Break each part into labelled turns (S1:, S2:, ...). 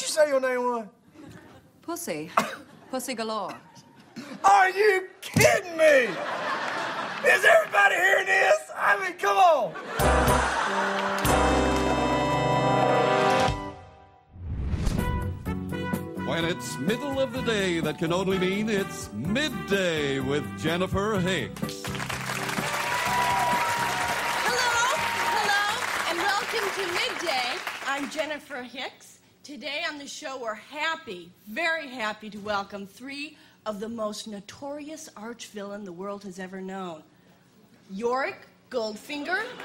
S1: What'd you say your name was?
S2: Pussy. Pussy galore.
S1: Are you kidding me? Is everybody hearing this? I mean, come on.
S3: When it's middle of the day, that can only mean it's midday with Jennifer Hicks.
S4: Hello, hello, and welcome to Midday. I'm Jennifer Hicks. Today on the show, we're happy, very happy to welcome three of the most notorious arch villain the world has ever known Auric Goldfinger, Ernst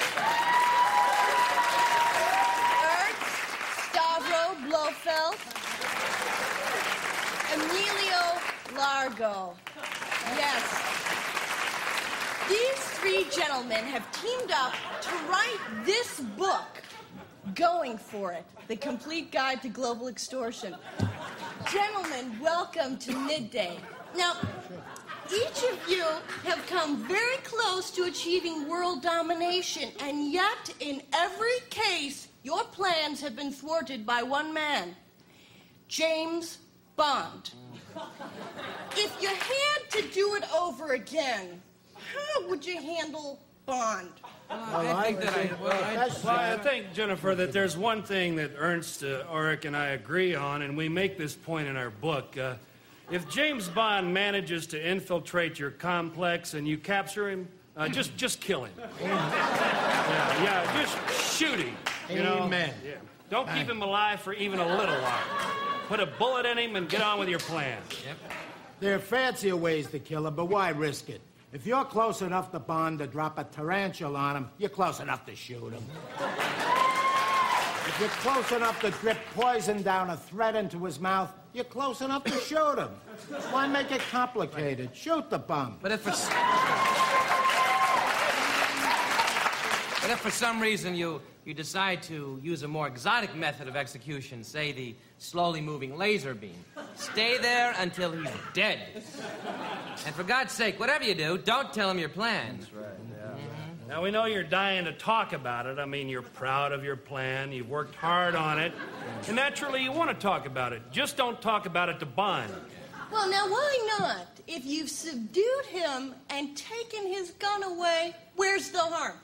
S4: Stavro Blofeld, Emilio Largo. Yes. These three gentlemen have teamed up to write this book, Going for It The Complete Guide to Global Extortion. Gentlemen, welcome to Midday. Now, each of you have come very close to achieving world domination, and yet, in every case, your plans have been thwarted by one man James Bond. If you had to do it over again, how would you handle Bond?
S5: I think that I, well, I, well, I think, Jennifer, that there's one thing that Ernst uh, Ulrich and I agree on, and we make this point in our book. Uh, if James Bond manages to infiltrate your complex and you capture him, uh, just just kill him. yeah, yeah, just shoot him. You know?
S6: Amen.
S5: Yeah. Don't keep him alive for even a little while. Put a bullet in him and get on with your plan.
S6: There are fancier ways to kill him, but why risk it? If you're close enough to Bond to drop a tarantula on him, you're close enough to shoot him. If you're close enough to drip poison down a thread into his mouth, you're close enough to shoot him. Why make it complicated? Shoot the bum.
S7: But if for, but if for some reason you, you decide to use a more exotic method of execution, say the slowly moving laser beam, stay there until he's dead. And for God's sake, whatever you do, don't tell him your plans. Mm-hmm.
S5: Now, we know you're dying to talk about it. I mean, you're proud of your plan, you've worked hard on it, and naturally you want to talk about it. Just don't talk about it to Bond.
S4: Well, now, why not? If you've subdued him and taken his gun away, where's the harm?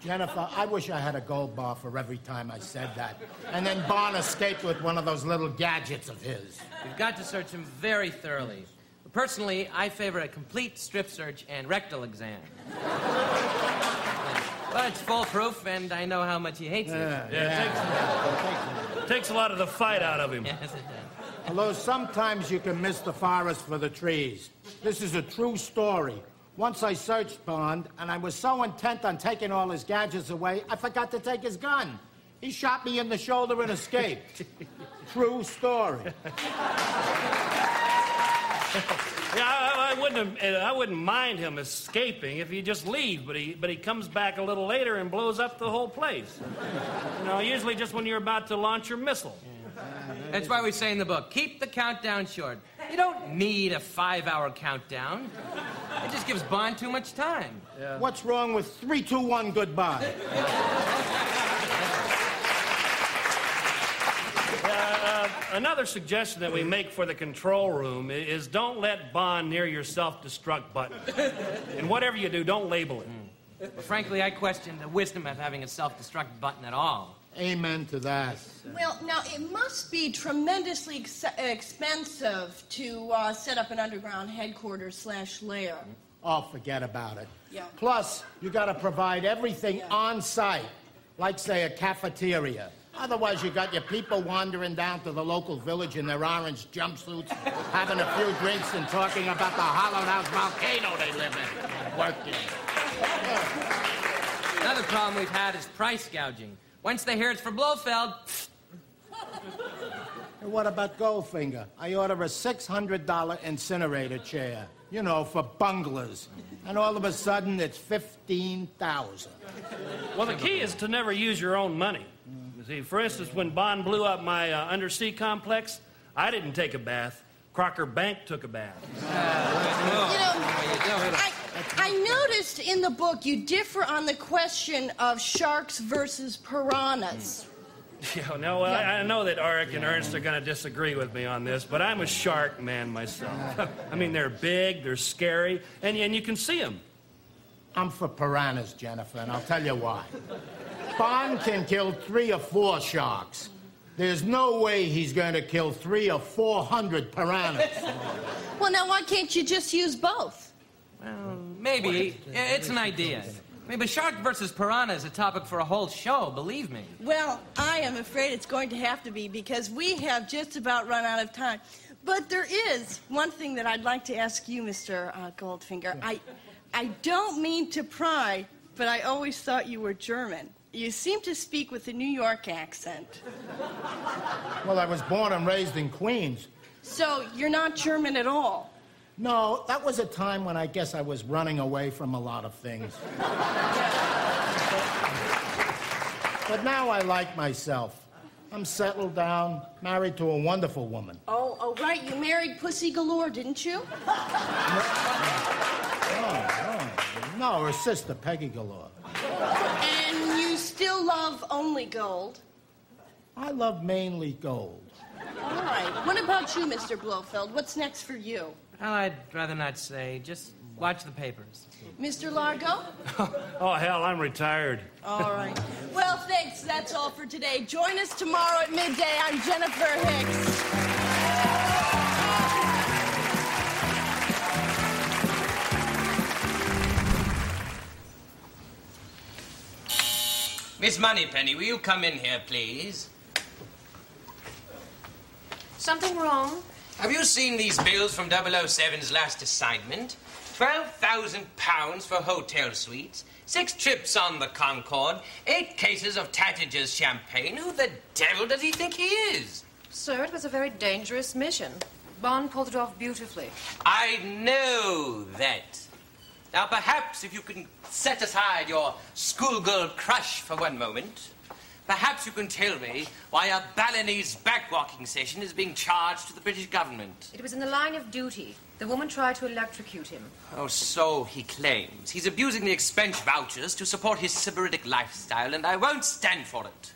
S6: Jennifer, I wish I had a gold bar for every time I said that. And then Bond escaped with one of those little gadgets of his.
S7: You've got to search him very thoroughly. Personally, I favor a complete strip search and rectal exam. but it's foolproof, and I know how much he hates it.
S5: Yeah, it takes, takes a lot of the fight out of him.
S7: Yes, it does.
S6: Although sometimes you can miss the forest for the trees. This is a true story. Once I searched Bond, and I was so intent on taking all his gadgets away, I forgot to take his gun. He shot me in the shoulder and escaped. true story.
S5: Yeah, I, I wouldn't have, I wouldn't mind him escaping if he just leaves, but he but he comes back a little later and blows up the whole place. You know, usually just when you're about to launch your missile.
S7: That's why we say in the book keep the countdown short. You don't need a five hour countdown, it just gives Bond too much time.
S6: What's wrong with 321 goodbye?
S5: Uh, another suggestion that we make for the control room is don't let Bond near your self-destruct button. and whatever you do, don't label it.
S7: But frankly, I question the wisdom of having a self destruct button at all.
S6: Amen to that.
S4: Well, now, it must be tremendously ex- expensive to uh, set up an underground headquarters slash lair.
S6: Oh, forget about it.
S4: Yeah.
S6: Plus, you got to provide everything on site, like, say, a cafeteria. Otherwise, you got your people wandering down to the local village in their orange jumpsuits, having a few drinks and talking about the hollowed out volcano they live in. Working.
S7: Another problem we've had is price gouging. Once they hear it's for Blofeld,
S6: And what about Goldfinger? I order a $600 incinerator chair, you know, for bunglers. And all of a sudden, it's 15000
S5: Well, the key is to never use your own money. You see, for instance, when Bond blew up my uh, undersea complex, I didn't take a bath. Crocker Bank took a bath.
S4: You know, I, I noticed in the book you differ on the question of sharks versus piranhas.
S5: Yeah, no, well, I, I know that Auric and Ernst are going to disagree with me on this, but I'm a shark man myself. I mean, they're big, they're scary, and, and you can see them.
S6: I'm for piranhas, Jennifer, and I'll tell you why. Bond can kill three or four sharks. There's no way he's going to kill three or four hundred piranhas.
S4: Well, now why can't you just use both?
S7: Well, maybe. Yeah, It's an idea. I mean, but shark versus piranha is a topic for a whole show, believe me.
S4: Well, I am afraid it's going to have to be because we have just about run out of time. But there is one thing that I'd like to ask you, Mr. Uh, Goldfinger. I, I don't mean to pry, but I always thought you were German. You seem to speak with a New York accent.
S6: well, I was born and raised in Queens.
S4: So you're not German at all.
S6: No, that was a time when I guess I was running away from a lot of things. but now I like myself. I'm settled down, married to a wonderful woman.
S4: Oh, oh, right. You married Pussy Galore, didn't you?
S6: No, no. No, her sister, Peggy Galore.
S4: And you still love only gold.
S6: I love mainly gold.
S4: All right. What about you, Mr. Blofeld? What's next for you?
S7: Well, I'd rather not say. Just watch the papers.
S4: Mr. Largo?
S5: Oh, hell, I'm retired.
S4: All right. Well, thanks. That's all for today. Join us tomorrow at midday. I'm Jennifer Hicks.
S7: Miss Moneypenny, will you come in here, please?
S2: Something wrong?
S7: Have you seen these bills from 007's last assignment? £12,000 for hotel suites, six trips on the Concorde, eight cases of Taittinger's champagne. Who the devil does he think he is?
S2: Sir, it was a very dangerous mission. Bond pulled it off beautifully.
S7: I know that. Now, perhaps if you can set aside your schoolgirl crush for one moment, perhaps you can tell me why a Balinese backwalking session is being charged to the British government.
S2: It was in the line of duty. The woman tried to electrocute him.
S7: Oh, so he claims. He's abusing the expense vouchers to support his sybaritic lifestyle, and I won't stand for it.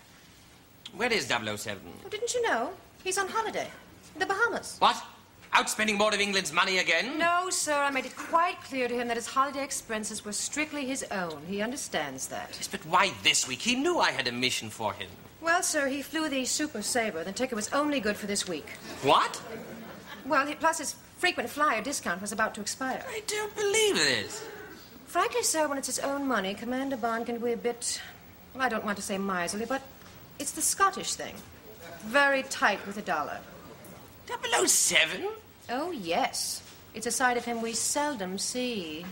S7: Where is 007?
S2: Oh, didn't you know? He's on holiday. In the Bahamas.
S7: What? Outspending more of England's money again?
S2: No, sir. I made it quite clear to him that his holiday expenses were strictly his own. He understands that.
S7: Yes, but why this week? He knew I had a mission for him.
S2: Well, sir, he flew the Super Saver. The ticket was only good for this week.
S7: What?
S2: Well, he- plus his frequent flyer discount was about to expire.
S7: I don't believe this.
S2: Frankly, sir, when it's his own money, Commander Bond can be a bit. Well, I don't want to say miserly, but it's the Scottish thing. Very tight with the dollar.
S7: 007?
S2: Oh, yes. It's a side of him we seldom see.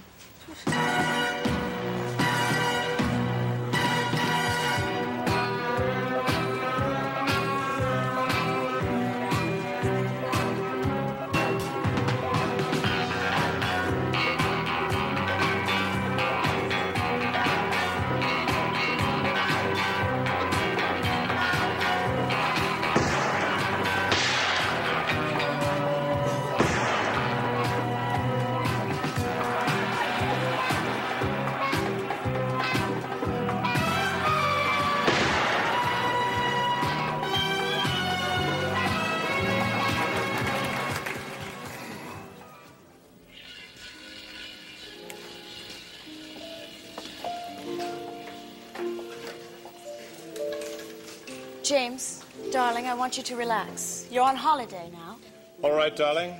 S8: Want you to relax. You're on holiday now.
S9: All right, darling.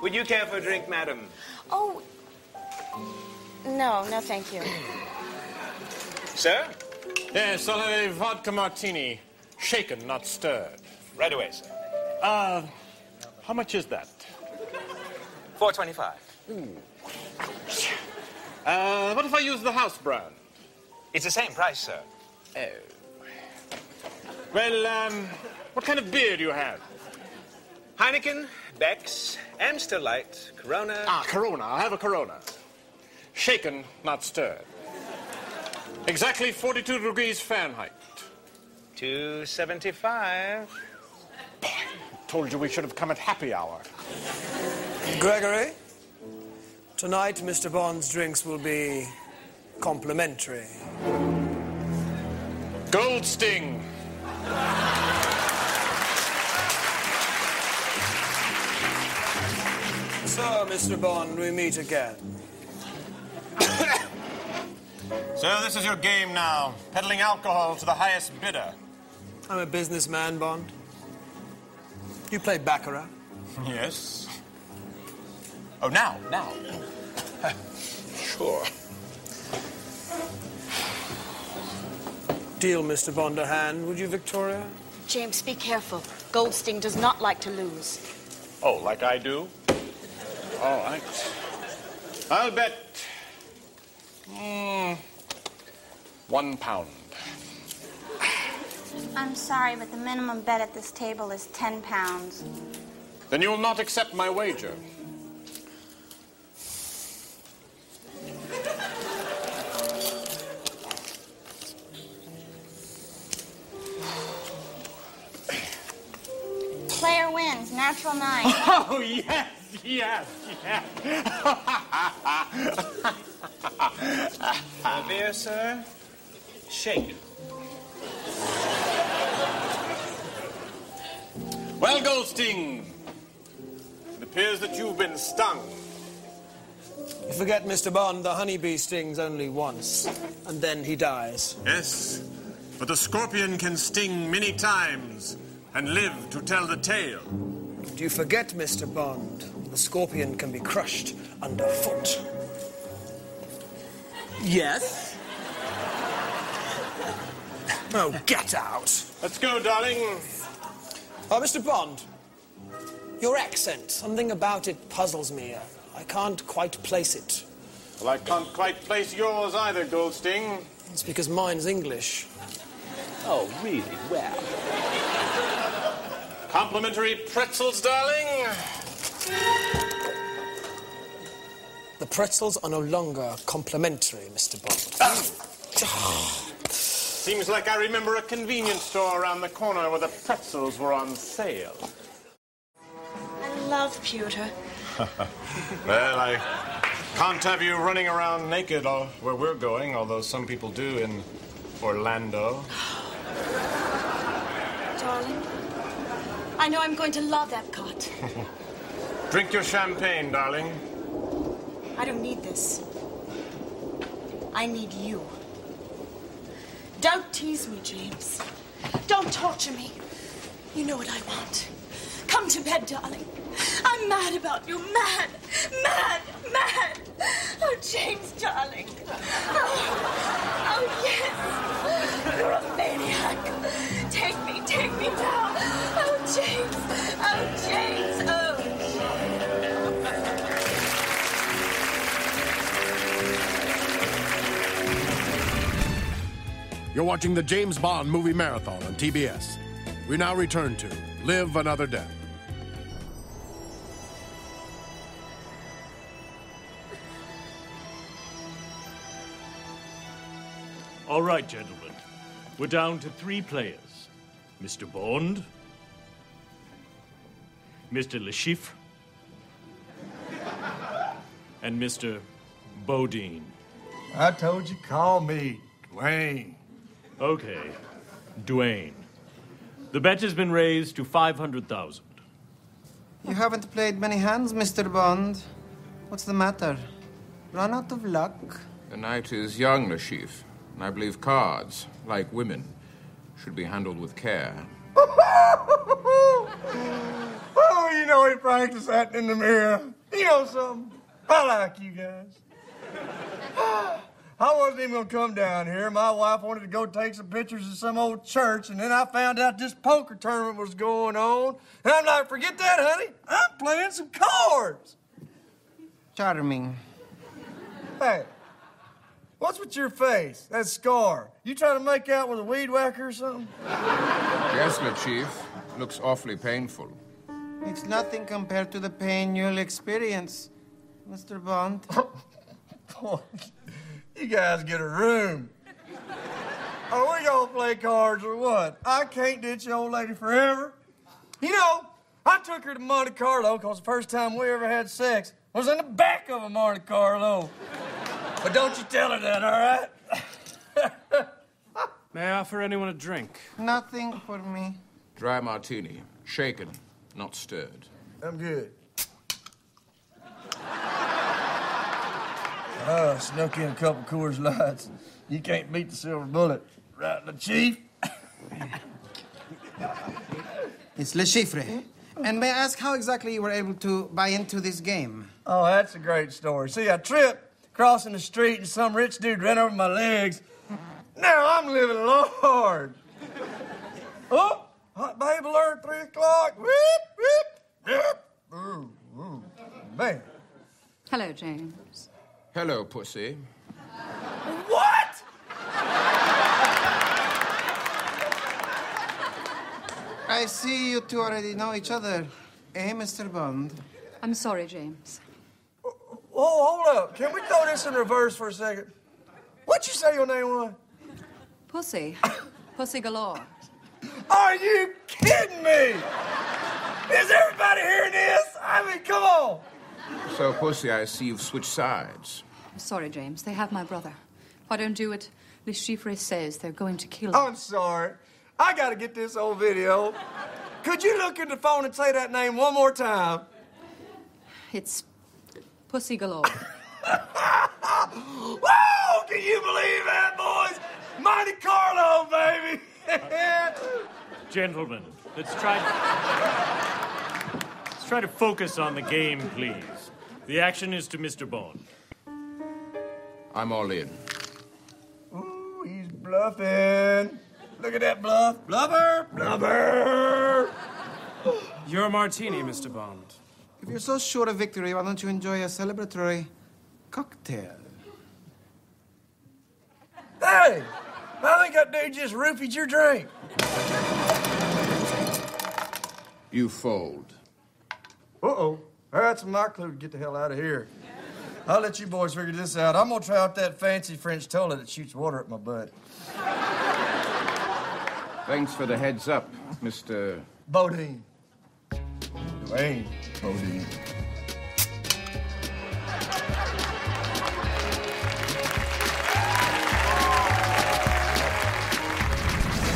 S9: Would you care for a drink, madam?
S8: Oh, no, no, thank you.
S9: Sir?
S10: Yes, I'll have a vodka martini. Shaken, not stirred.
S9: Right away, sir.
S10: Uh, how much is that?
S9: 425.
S10: Uh, what if I use the house brand?
S9: It's the same price, sir.
S10: Oh. Well, um, what kind of beer do you have?
S9: Heineken, Beck's, Amstel Light, Corona.
S10: Ah, Corona. I'll have a Corona. Shaken, not stirred. Exactly 42 degrees Fahrenheit.
S9: 275.
S10: Told you we should have come at happy hour.
S11: Gregory, tonight Mr. Bond's drinks will be complimentary.
S10: Goldsting.
S11: So, Mr. Bond, we meet again.
S10: So this is your game now, peddling alcohol to the highest bidder.
S11: I'm a businessman, Bond. You play Baccarat?
S10: Yes. Oh, now, now. sure.
S11: Deal, Mr. Bond, a hand, would you, Victoria?
S8: James, be careful. Goldsting does not like to lose.
S10: Oh, like I do? All right. I'll bet. Mm, one pound.
S12: I'm sorry, but the minimum bet at this table is 10 pounds.
S10: Then you'll not accept my wager.
S12: Natural nine.
S10: Oh, yes, yes, yes.
S9: Uh, beer, sir? Shake.
S10: Well, Goldsting, it appears that you've been stung.
S11: You forget, Mr. Bond, the honeybee stings only once, and then he dies.
S10: Yes, but the scorpion can sting many times and live to tell the tale.
S11: Do you forget, Mr. Bond, the scorpion can be crushed underfoot? Yes? Oh, get out.
S10: Let's go, darling.
S11: Oh, Mr. Bond, your accent, something about it puzzles me. I can't quite place it.
S10: Well, I can't quite place yours either, Goldsting.
S11: It's because mine's English.
S9: Oh, really? Well.
S10: Complimentary pretzels, darling.
S11: The pretzels are no longer complimentary, Mr. Bond.
S10: Ah. Seems like I remember a convenience store around the corner where the pretzels were on sale.
S8: I love pewter.
S10: well, I can't have you running around naked all where we're going, although some people do in Orlando.
S8: Darling, I know I'm going to love Epcot.
S10: Drink your champagne, darling.
S8: I don't need this. I need you. Don't tease me, James. Don't torture me. You know what I want. Come to bed, darling. I'm mad about you. Mad, mad, mad.
S13: Watching the James Bond movie marathon on TBS. We now return to Live Another Death.
S14: All right, gentlemen. We're down to three players Mr. Bond, Mr. Le Chiffre, and Mr. Bodine.
S1: I told you, call me Dwayne.
S14: Okay, Dwayne. The bet has been raised to 500,000.
S15: You haven't played many hands, Mr. Bond. What's the matter? Run out of luck?
S16: The night is young, Le Chiffre, and I believe cards, like women, should be handled with care.
S1: Oh, you know he practiced that in the mirror. You know something? I like you guys. I wasn't even gonna come down here. My wife wanted to go take some pictures of some old church, and then I found out this poker tournament was going on. And I'm like, forget that, honey. I'm playing some cards.
S15: Charming.
S1: Hey, what's with your face? That scar. You trying to make out with a weed whacker or something?
S16: Yes, Le Chiffre. Looks awfully painful.
S15: It's nothing compared to the pain you'll experience, Mr. Bond.
S1: You guys get a room. Are we gonna play cards or what? I can't ditch the old lady forever. You know, I took her to Monte Carlo because the first time we ever had sex was in the back of a Monte Carlo. But don't you tell her that, all right?
S5: May I offer anyone a drink?
S15: Nothing for me.
S16: Dry martini. Shaken, not stirred.
S1: I'm good. Uh, oh, snuck in a couple Coors Lights. You can't beat the silver bullet. Right, the chief?
S15: It's Le Chiffre. And may I ask how exactly you were able to buy into this game?
S1: Oh, that's a great story. See, I tripped crossing the street and some rich dude ran over my legs. Now I'm living large. Oh, hot babe alert, three o'clock. Whip, whip, whip. Ooh, ooh, man.
S17: Hello, James.
S16: Hello, pussy.
S1: What?
S15: I see you two already know each other. Eh, Mr. Bond?
S17: I'm sorry, James.
S1: Oh, hold up. Can we throw this in reverse for a second? What'd you say your name was?
S17: Pussy. Pussy galore.
S1: Are you kidding me? Is everybody hearing this? I mean, come on.
S16: So, pussy, I see you've switched sides.
S17: I'm sorry, James. They have my brother. Why don't do it, Le Chiffre says? They're going to kill him.
S1: I'm sorry. I gotta get this old video. Could you look at the phone and say that name one more time?
S17: It's Pussy galore.
S1: Whoa! Can you believe that, boys? Monte Carlo, baby!
S10: Gentlemen, let's try. let's try to focus on the game, please. The action is to Mr. Bond.
S16: I'm all in.
S1: Ooh, he's bluffing. Look at that bluff. Bluffer! Bluffer!
S18: Your martini, Mr. Bond.
S15: If you're so sure of victory, why don't you enjoy a celebratory cocktail?
S1: Hey! I think that dude just roofied your drink.
S16: You fold.
S1: Uh-oh. That's my clue to get the hell out of here. I'll let you boys figure this out. I'm gonna try out that fancy French toilet that shoots water at my butt.
S16: Thanks for the heads up, Mr.
S1: Bodine. Dwayne Bodine.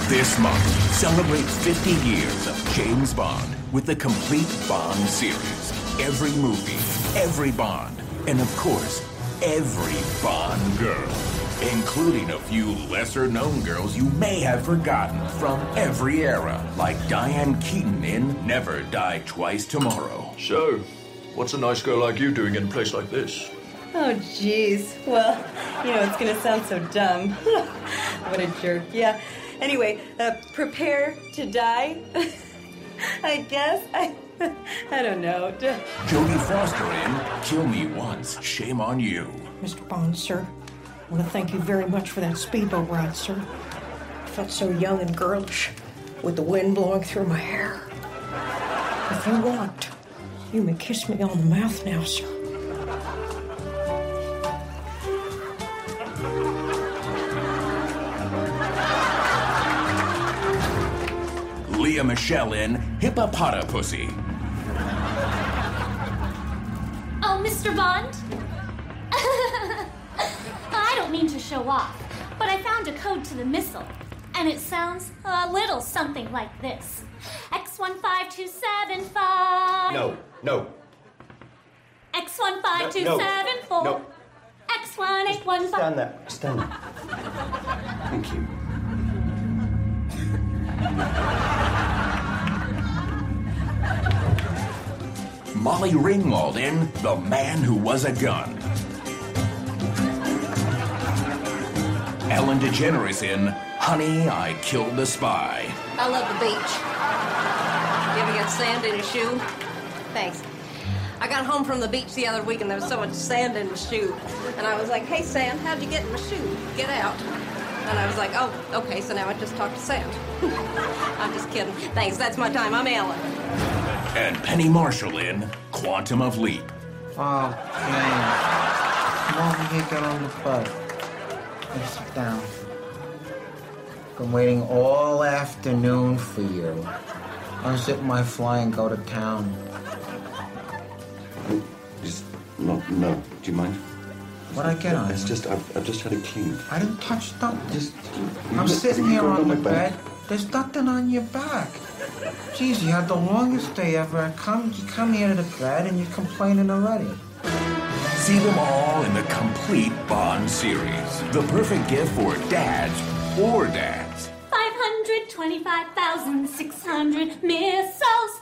S19: This month, celebrate 50 years of James Bond with the complete Bond series. Every movie, every Bond, and of course, every Bond girl, including a few lesser known girls you may have forgotten from every era, like Diane Keaton in Never Die Twice Tomorrow.
S3: So, what's a nice girl like you doing in a place like this?
S8: Oh, jeez. Well, you know, it's gonna sound so dumb. what a jerk. Yeah. Anyway, uh, prepare to die. I guess. I, I don't know.
S19: Jodie Foster in Kill Me Once, Shame on You.
S20: Mr. Bond, sir, I want to thank you very much for that speedboat ride, sir. I felt so young and girlish with the wind blowing through my hair. If you want, you may kiss me on the mouth now, sir.
S19: Lea Michele in Hippopotapussy.
S21: Mr. Bond? I don't mean to show off, but I found a code to the missile, and it sounds a little something like this X15275.
S9: No, no.
S21: X15274.
S9: No. no.
S21: X1815.
S9: Stand there. Stand there. Thank you.
S19: Molly Ringwald in The Man Who Was a Gun. Ellen DeGeneres in Honey, I Killed the Spy.
S22: I love the beach. You ever get sand in your shoe? Thanks. I got home from the beach the other week and there was so much sand in my shoe. And I was like, hey, Sand, how'd you get in my shoe? Get out. And I was like, oh, okay, so now I just talk to Sand. I'm just kidding. Thanks, that's my time. I'm Ellen.
S19: And Penny Marshall in Quantum of Leap.
S15: Oh, James. Come over here, get on the bus. Let's sit down. Been waiting all afternoon for you. I'll my fly and go to town.
S9: Just, no, no. Do you mind?
S15: What I get on
S9: It's just, I've, I've just had it cleaned.
S15: I didn't touch nothing.
S9: Just,
S15: I'm
S9: you-
S15: sitting here on the
S9: my back.
S15: bed. There's nothing on your back. Geez, you had the longest day ever. Come, you come here to the bed and you're complaining already.
S19: See them all in the complete Bond series. The perfect gift for dads or dads.
S21: 525,600 missiles.